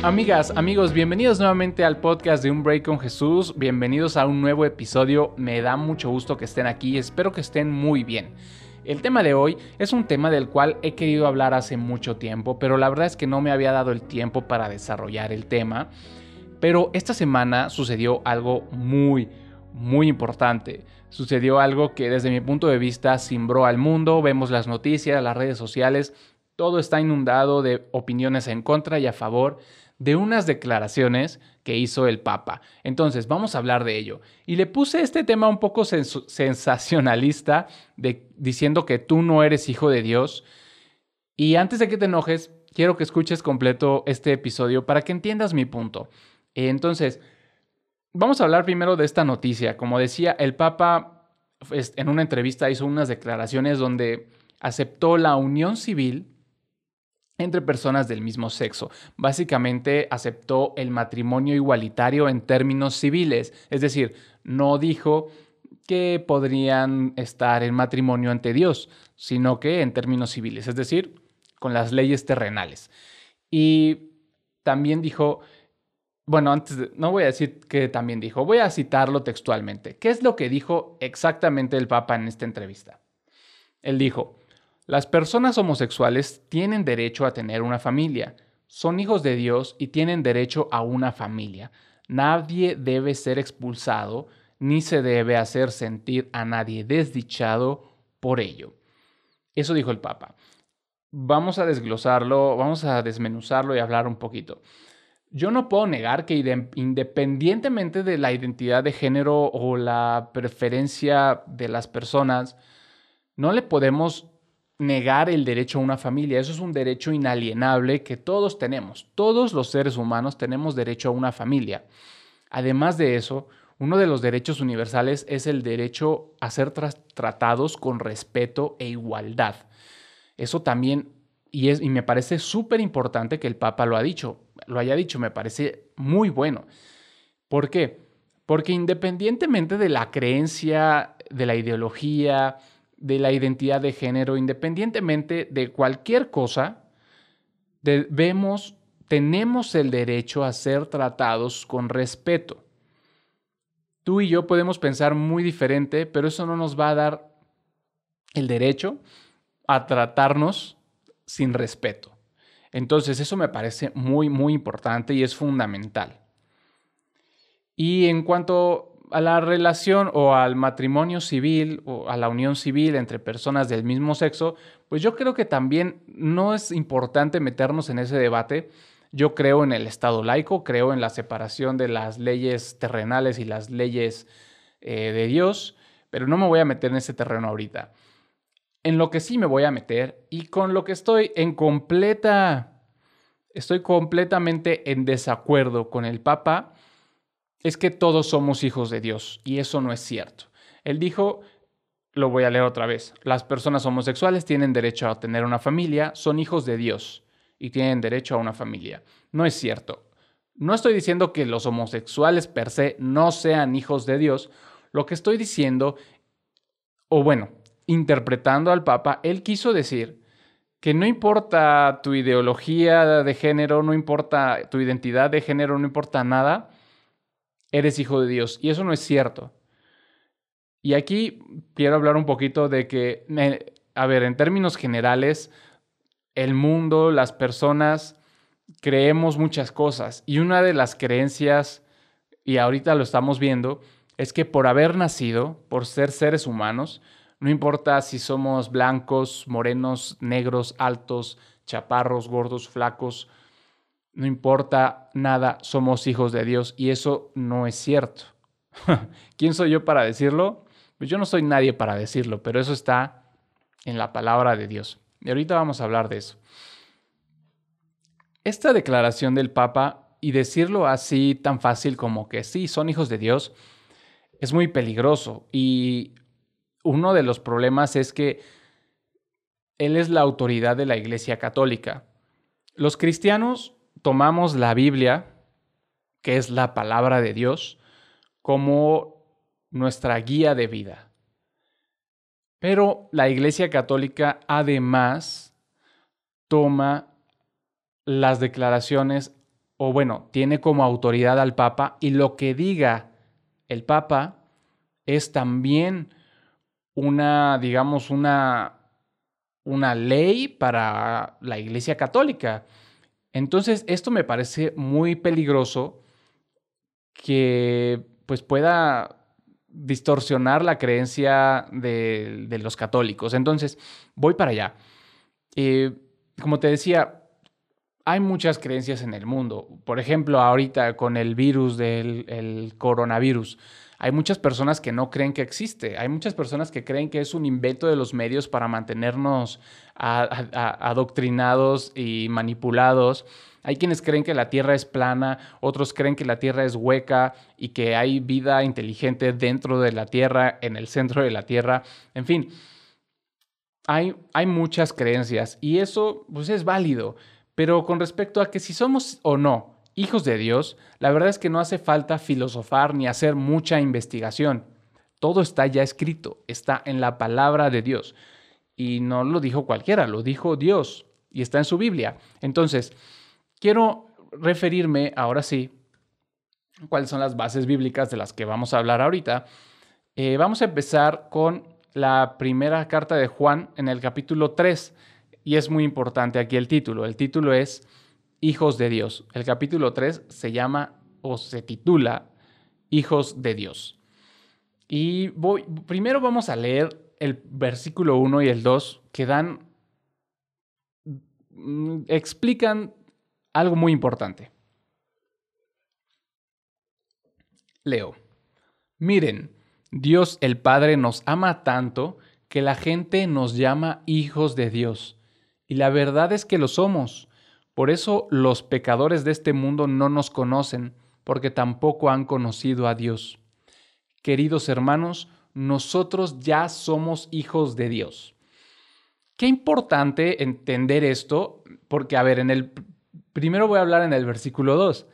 Amigas, amigos, bienvenidos nuevamente al podcast de Un Break con Jesús. Bienvenidos a un nuevo episodio. Me da mucho gusto que estén aquí. Espero que estén muy bien. El tema de hoy es un tema del cual he querido hablar hace mucho tiempo, pero la verdad es que no me había dado el tiempo para desarrollar el tema. Pero esta semana sucedió algo muy, muy importante. Sucedió algo que desde mi punto de vista cimbró al mundo. Vemos las noticias, las redes sociales. Todo está inundado de opiniones en contra y a favor de unas declaraciones que hizo el Papa. Entonces, vamos a hablar de ello. Y le puse este tema un poco sensacionalista, de, diciendo que tú no eres hijo de Dios. Y antes de que te enojes, quiero que escuches completo este episodio para que entiendas mi punto. Entonces, vamos a hablar primero de esta noticia. Como decía, el Papa pues, en una entrevista hizo unas declaraciones donde aceptó la unión civil entre personas del mismo sexo. Básicamente aceptó el matrimonio igualitario en términos civiles, es decir, no dijo que podrían estar en matrimonio ante Dios, sino que en términos civiles, es decir, con las leyes terrenales. Y también dijo, bueno, antes no voy a decir que también dijo, voy a citarlo textualmente. ¿Qué es lo que dijo exactamente el Papa en esta entrevista? Él dijo, las personas homosexuales tienen derecho a tener una familia, son hijos de Dios y tienen derecho a una familia. Nadie debe ser expulsado ni se debe hacer sentir a nadie desdichado por ello. Eso dijo el Papa. Vamos a desglosarlo, vamos a desmenuzarlo y hablar un poquito. Yo no puedo negar que independientemente de la identidad de género o la preferencia de las personas, no le podemos negar el derecho a una familia. Eso es un derecho inalienable que todos tenemos. Todos los seres humanos tenemos derecho a una familia. Además de eso, uno de los derechos universales es el derecho a ser tratados con respeto e igualdad. Eso también, y, es, y me parece súper importante que el Papa lo ha dicho, lo haya dicho, me parece muy bueno. ¿Por qué? Porque independientemente de la creencia, de la ideología, de la identidad de género, independientemente de cualquier cosa, debemos, tenemos el derecho a ser tratados con respeto. Tú y yo podemos pensar muy diferente, pero eso no nos va a dar el derecho a tratarnos sin respeto. Entonces, eso me parece muy, muy importante y es fundamental. Y en cuanto a la relación o al matrimonio civil o a la unión civil entre personas del mismo sexo, pues yo creo que también no es importante meternos en ese debate. Yo creo en el Estado laico, creo en la separación de las leyes terrenales y las leyes eh, de Dios, pero no me voy a meter en ese terreno ahorita. En lo que sí me voy a meter y con lo que estoy en completa, estoy completamente en desacuerdo con el Papa, es que todos somos hijos de Dios y eso no es cierto. Él dijo, lo voy a leer otra vez, las personas homosexuales tienen derecho a tener una familia, son hijos de Dios y tienen derecho a una familia. No es cierto. No estoy diciendo que los homosexuales per se no sean hijos de Dios. Lo que estoy diciendo, o bueno, interpretando al Papa, él quiso decir que no importa tu ideología de género, no importa tu identidad de género, no importa nada, eres hijo de Dios. Y eso no es cierto. Y aquí quiero hablar un poquito de que, a ver, en términos generales, el mundo, las personas, creemos muchas cosas. Y una de las creencias, y ahorita lo estamos viendo, es que por haber nacido, por ser seres humanos, no importa si somos blancos, morenos, negros, altos, chaparros, gordos, flacos, no importa nada, somos hijos de Dios y eso no es cierto. ¿Quién soy yo para decirlo? Pues yo no soy nadie para decirlo, pero eso está en la palabra de Dios. Y ahorita vamos a hablar de eso. Esta declaración del Papa y decirlo así tan fácil como que sí, son hijos de Dios, es muy peligroso. Y uno de los problemas es que Él es la autoridad de la Iglesia Católica. Los cristianos tomamos la Biblia, que es la palabra de Dios, como nuestra guía de vida. Pero la Iglesia Católica además toma las declaraciones o bueno, tiene como autoridad al Papa y lo que diga el Papa es también una, digamos, una, una ley para la Iglesia Católica. Entonces, esto me parece muy peligroso que pues pueda distorsionar la creencia de, los católicos. Entonces, voy para allá. Eh, como te decía, hay muchas creencias en el mundo. Por ejemplo, ahorita con el virus del coronavirus, hay muchas personas que no creen que existe. Hay muchas personas que creen que es un invento de los medios para mantenernos adoctrinados y manipulados. Hay quienes creen que la Tierra es plana, otros creen que la Tierra es hueca y que hay vida inteligente dentro de la Tierra, en el centro de la Tierra. En fin, hay, hay muchas creencias y eso pues es válido. Pero con respecto a que si somos o no hijos de Dios, la verdad es que no hace falta filosofar ni hacer mucha investigación. Todo está ya escrito, está en la palabra de Dios. Y no lo dijo cualquiera, lo dijo Dios y está en su Biblia. Entonces, quiero referirme ahora sí cuáles son las bases bíblicas de las que vamos a hablar ahorita. Eh, vamos a empezar con la primera carta de Juan en el capítulo 3 y es muy importante aquí el título. El título es Hijos de Dios. El capítulo 3 se llama o se titula Hijos de Dios. Y voy, primero vamos a leer el versículo 1 y el 2 que dan, mm, explican algo muy importante. Leo. Miren, Dios el Padre nos ama tanto que la gente nos llama hijos de Dios. Y la verdad es que lo somos. Por eso los pecadores de este mundo no nos conocen, porque tampoco han conocido a Dios. Queridos hermanos, nosotros ya somos hijos de Dios. Qué importante entender esto, porque a ver, en el primero voy a hablar en el versículo 2.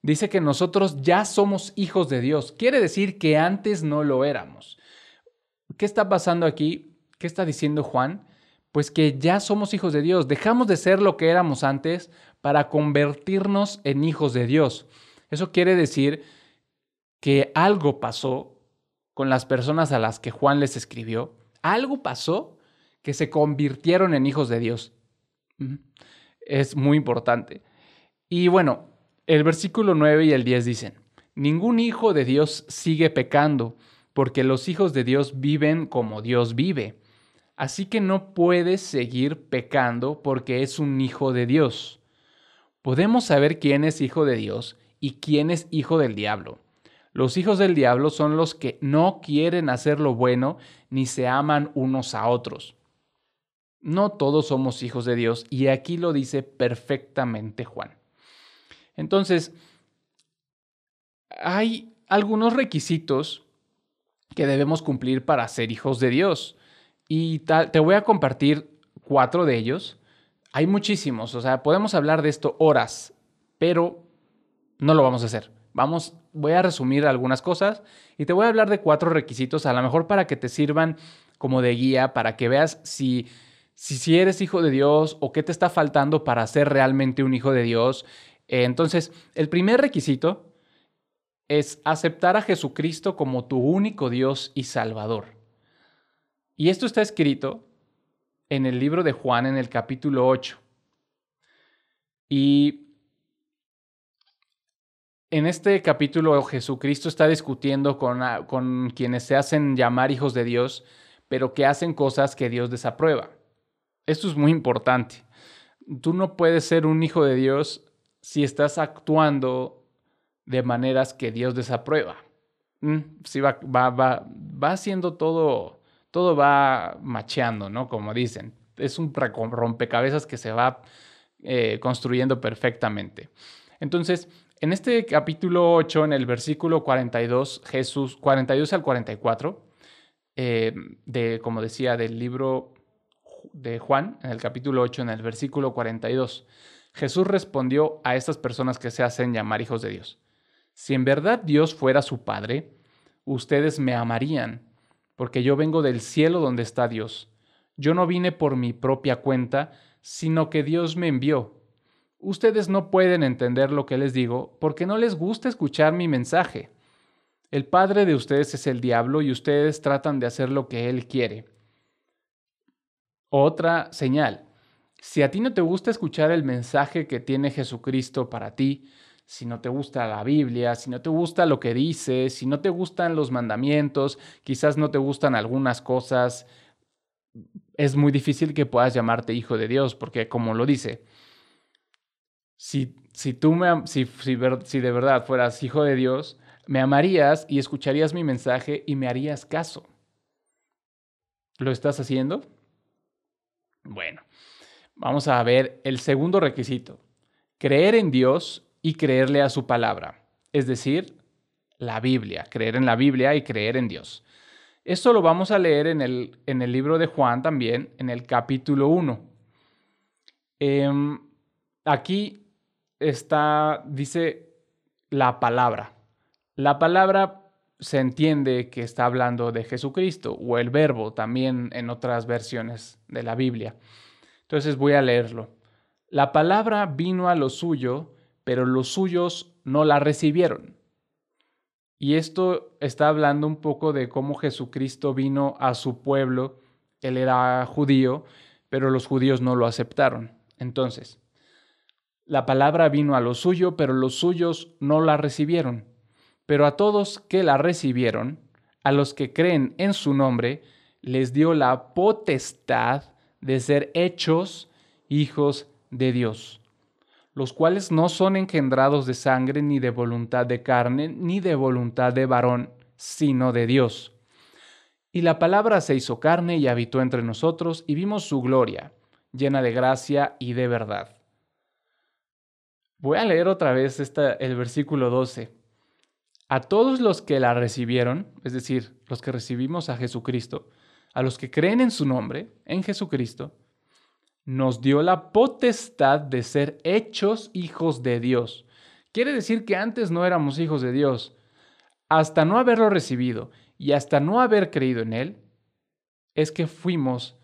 Dice que nosotros ya somos hijos de Dios. Quiere decir que antes no lo éramos. ¿Qué está pasando aquí? ¿Qué está diciendo Juan? Pues que ya somos hijos de Dios. Dejamos de ser lo que éramos antes para convertirnos en hijos de Dios. Eso quiere decir que algo pasó con las personas a las que Juan les escribió. Algo pasó que se convirtieron en hijos de Dios. Es muy importante. Y bueno, el versículo 9 y el 10 dicen, ningún hijo de Dios sigue pecando, porque los hijos de Dios viven como Dios vive. Así que no puedes seguir pecando porque es un hijo de Dios. Podemos saber quién es hijo de Dios y quién es hijo del diablo. Los hijos del diablo son los que no quieren hacer lo bueno ni se aman unos a otros. No todos somos hijos de Dios y aquí lo dice perfectamente Juan. Entonces, hay algunos requisitos que debemos cumplir para ser hijos de Dios. Y te voy a compartir cuatro de ellos. Hay muchísimos, o sea, podemos hablar de esto horas, pero no lo vamos a hacer. Vamos, voy a resumir algunas cosas y te voy a hablar de cuatro requisitos, a lo mejor para que te sirvan como de guía, para que veas si, si, si eres hijo de Dios o qué te está faltando para ser realmente un hijo de Dios. Eh, entonces, el primer requisito es aceptar a Jesucristo como tu único Dios y Salvador. Y esto está escrito en el libro de Juan en el capítulo 8. Y en este capítulo Jesucristo está discutiendo con, con, quienes se hacen llamar hijos de Dios, pero que hacen cosas que Dios desaprueba. Esto es muy importante. Tú no puedes ser un hijo de Dios si estás actuando de maneras que Dios desaprueba. Mm, si va, va, va, va haciendo todo todo va macheando, ¿no? Como dicen. Es un rompecabezas que se va eh, construyendo perfectamente. Entonces, en este capítulo 8, en el versículo 42, Jesús, 42 al 44, eh, de, como decía, del libro de Juan, en el capítulo 8, en el versículo 42, Jesús respondió a estas personas que se hacen llamar hijos de Dios. Si en verdad Dios fuera su Padre, ustedes me amarían porque yo vengo del cielo donde está Dios. Yo no vine por mi propia cuenta, sino que Dios me envió. Ustedes no pueden entender lo que les digo porque no les gusta escuchar mi mensaje. El padre de ustedes es el diablo y ustedes tratan de hacer lo que él quiere. Otra señal. Si a ti no te gusta escuchar el mensaje que tiene Jesucristo para ti, si no te gusta la Biblia, si no te gusta lo que dice, si no te gustan los mandamientos, quizás no te gustan algunas cosas, es muy difícil que puedas llamarte hijo de Dios, porque como lo dice, si, si tú me, si, si, si de verdad fueras hijo de Dios, me amarías y escucharías mi mensaje y me harías caso. ¿Lo estás haciendo? Bueno, vamos a ver el segundo requisito. Creer en Dios y creerle a su palabra. Es decir, la Biblia, creer en la Biblia y creer en Dios. Esto lo vamos a leer en el, en el libro de Juan también, en el capítulo 1. Em, aquí está, dice la palabra. La palabra se entiende que está hablando de Jesucristo o el verbo también en otras versiones de la Biblia. Entonces voy a leerlo. La palabra vino a lo suyo, pero los suyos no la recibieron. Y esto está hablando un poco de cómo Jesucristo vino a su pueblo. Él era judío, pero los judíos no lo aceptaron. Entonces, la palabra vino a lo suyo, pero los suyos no la recibieron. Pero a todos que la recibieron, a los que creen en su nombre, les dio la potestad de ser hechos hijos de Dios, los cuales no son engendrados de sangre, ni de voluntad de carne, ni de voluntad de varón, sino de Dios. Y la palabra se hizo carne y habitó entre nosotros, y vimos su gloria, llena de gracia y de verdad. Voy a leer otra vez el versículo 12. A todos los que la recibieron, es decir, los que recibimos a Jesucristo, a los que creen en su nombre, en Jesucristo, nos dio la potestad de ser hechos hijos de Dios. Quiere decir que antes no éramos hijos de Dios. Hasta no haberlo recibido y hasta no haber creído en Él, es que fuimos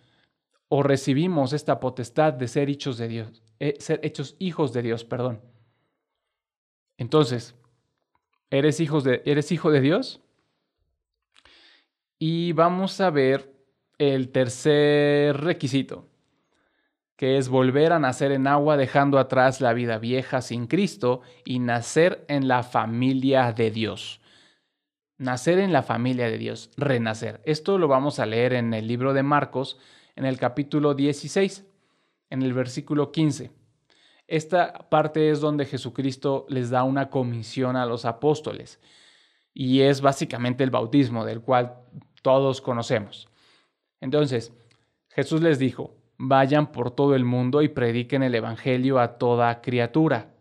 o recibimos esta potestad de ser hechos de Dios. Eh, ser hechos hijos de Dios, perdón. Entonces, ¿eres, hijos de, ¿eres hijo de Dios? Y vamos a ver el tercer requisito, que es volver a nacer en agua dejando atrás la vida vieja sin Cristo y nacer en la familia de Dios. Nacer en la familia de Dios, renacer. Esto lo vamos a leer en el libro de Marcos, en el capítulo 16 en el versículo 15. Esta parte es donde Jesucristo les da una comisión a los apóstoles y es básicamente el bautismo del cual todos conocemos. Entonces, Jesús les dijo, vayan por todo el mundo y prediquen el Evangelio a toda criatura.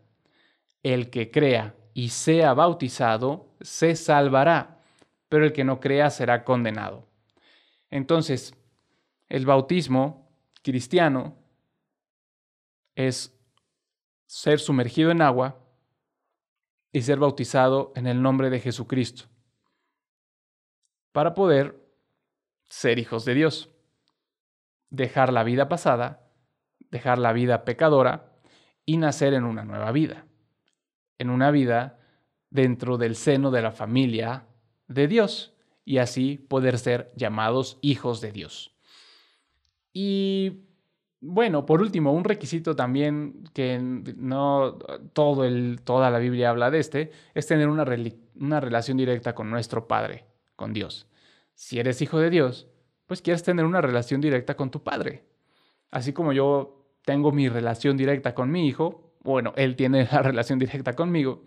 El que crea y sea bautizado se salvará, pero el que no crea será condenado. Entonces, el bautismo cristiano es ser sumergido en agua y ser bautizado en el nombre de Jesucristo para poder ser hijos de Dios, dejar la vida pasada, dejar la vida pecadora y nacer en una nueva vida, en una vida dentro del seno de la familia de Dios y así poder ser llamados hijos de Dios. Y bueno, por último, un requisito también que no todo el, toda la Biblia habla de este, es tener una, una relación directa con nuestro Padre, con Dios. Si eres hijo de Dios, pues quieres tener una relación directa con tu Padre. Así como yo tengo mi relación directa con mi hijo, bueno, él tiene la relación directa conmigo,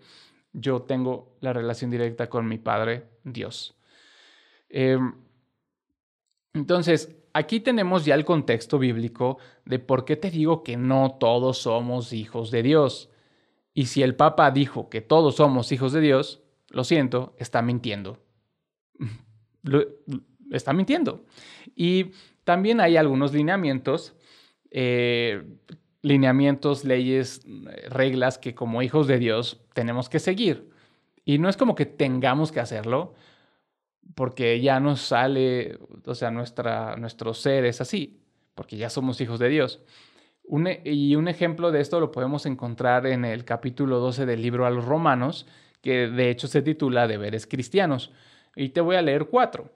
yo tengo la relación directa con mi Padre, Dios. Em, entonces, aquí tenemos ya el contexto bíblico de por qué te digo que no todos somos hijos de Dios. Y si el Papa dijo que todos somos hijos de Dios, lo siento, está mintiendo. está mintiendo. Y también hay algunos lineamientos, eh, lineamientos, leyes, reglas que como hijos de Dios tenemos que seguir. Y no es como que tengamos que hacerlo, porque ya nos sale, o sea, nuestra, nuestro ser es así, porque ya somos hijos de Dios. E, y un ejemplo de esto lo podemos encontrar en el capítulo 12 del libro a los romanos, que de hecho se titula Deberes Cristianos. Y te voy a leer cuatro.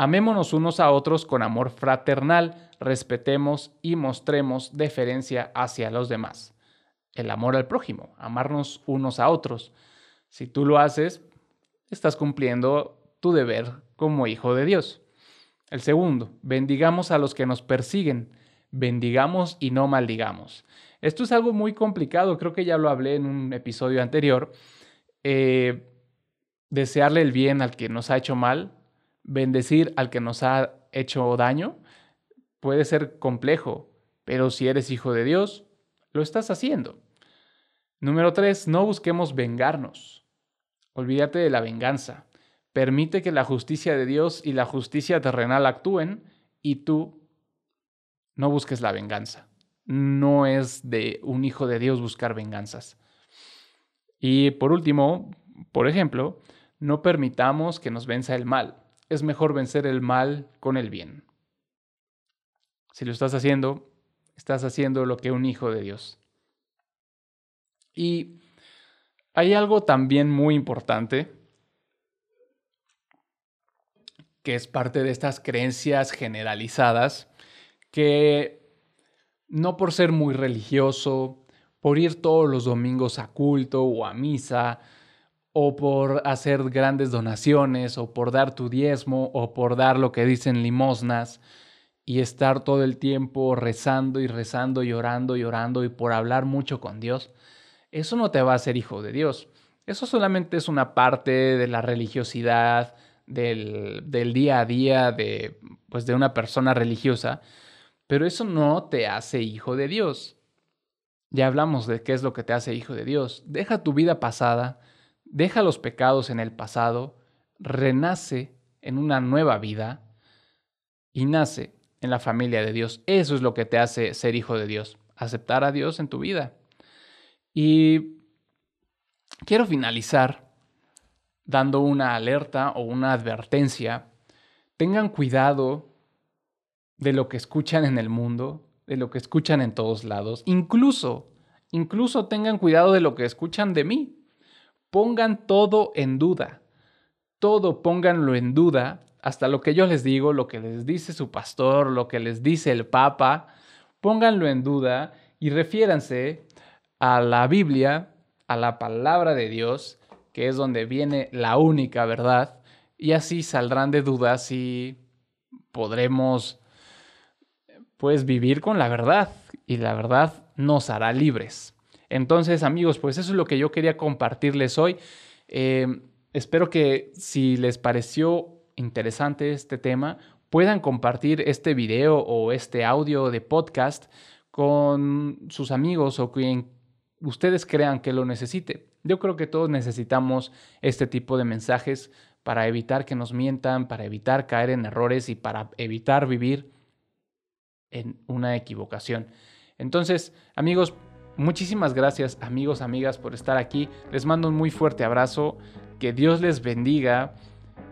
Amémonos unos a otros con amor fraternal, respetemos y mostremos deferencia hacia los demás. El amor al prójimo, amarnos unos a otros. Si tú lo haces, estás cumpliendo tu deber como hijo de Dios. El segundo, bendigamos a los que nos persiguen, bendigamos y no maldigamos. Esto es algo muy complicado, creo que ya lo hablé en un episodio anterior. Eh, desearle el bien al que nos ha hecho mal, bendecir al que nos ha hecho daño, puede ser complejo, pero si eres hijo de Dios, lo estás haciendo. Número tres, no busquemos vengarnos. Olvídate de la venganza. Permite que la justicia de Dios y la justicia terrenal actúen y tú no busques la venganza. No es de un hijo de Dios buscar venganzas. Y por último, por ejemplo, no permitamos que nos venza el mal. Es mejor vencer el mal con el bien. Si lo estás haciendo, estás haciendo lo que un hijo de Dios. Y hay algo también muy importante que es parte de estas creencias generalizadas, que no por ser muy religioso, por ir todos los domingos a culto o a misa, o por hacer grandes donaciones, o por dar tu diezmo, o por dar lo que dicen limosnas, y estar todo el tiempo rezando y rezando y orando y orando y por hablar mucho con Dios, eso no te va a hacer hijo de Dios. Eso solamente es una parte de la religiosidad, del, día a día de, pues, de una persona religiosa, pero eso no te hace hijo de Dios. Ya hablamos de qué es lo que te hace hijo de Dios. Deja tu vida pasada, deja los pecados en el pasado, renace en una nueva vida y nace en la familia de Dios. Eso es lo que te hace ser hijo de Dios, aceptar a Dios en tu vida. Y quiero finalizar dando una alerta o una advertencia. Tengan cuidado de lo que escuchan en el mundo, de lo que escuchan en todos lados. Incluso, incluso tengan cuidado de lo que escuchan de mí. Pongan todo en duda. Todo pónganlo en duda, hasta lo que yo les digo, lo que les dice su pastor, lo que les dice el Papa. Pónganlo en duda y refiéranse a la Biblia, a la palabra de Dios que es donde viene la única verdad, y así saldrán de dudas y podremos pues vivir con la verdad y la verdad nos hará libres. Entonces amigos, pues eso es lo que yo quería compartirles hoy. Eh, espero que si les pareció interesante este tema, puedan compartir este video o este audio de podcast con sus amigos o quien ustedes crean que lo necesite. Yo creo que todos necesitamos este tipo de mensajes para evitar que nos mientan, para evitar caer en errores y para evitar vivir en una equivocación. Entonces, amigos, muchísimas gracias, amigos, amigas, por estar aquí. Les mando un muy fuerte abrazo. Que Dios les bendiga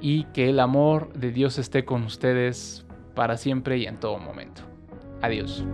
y que el amor de Dios esté con ustedes para siempre y en todo momento. Adiós.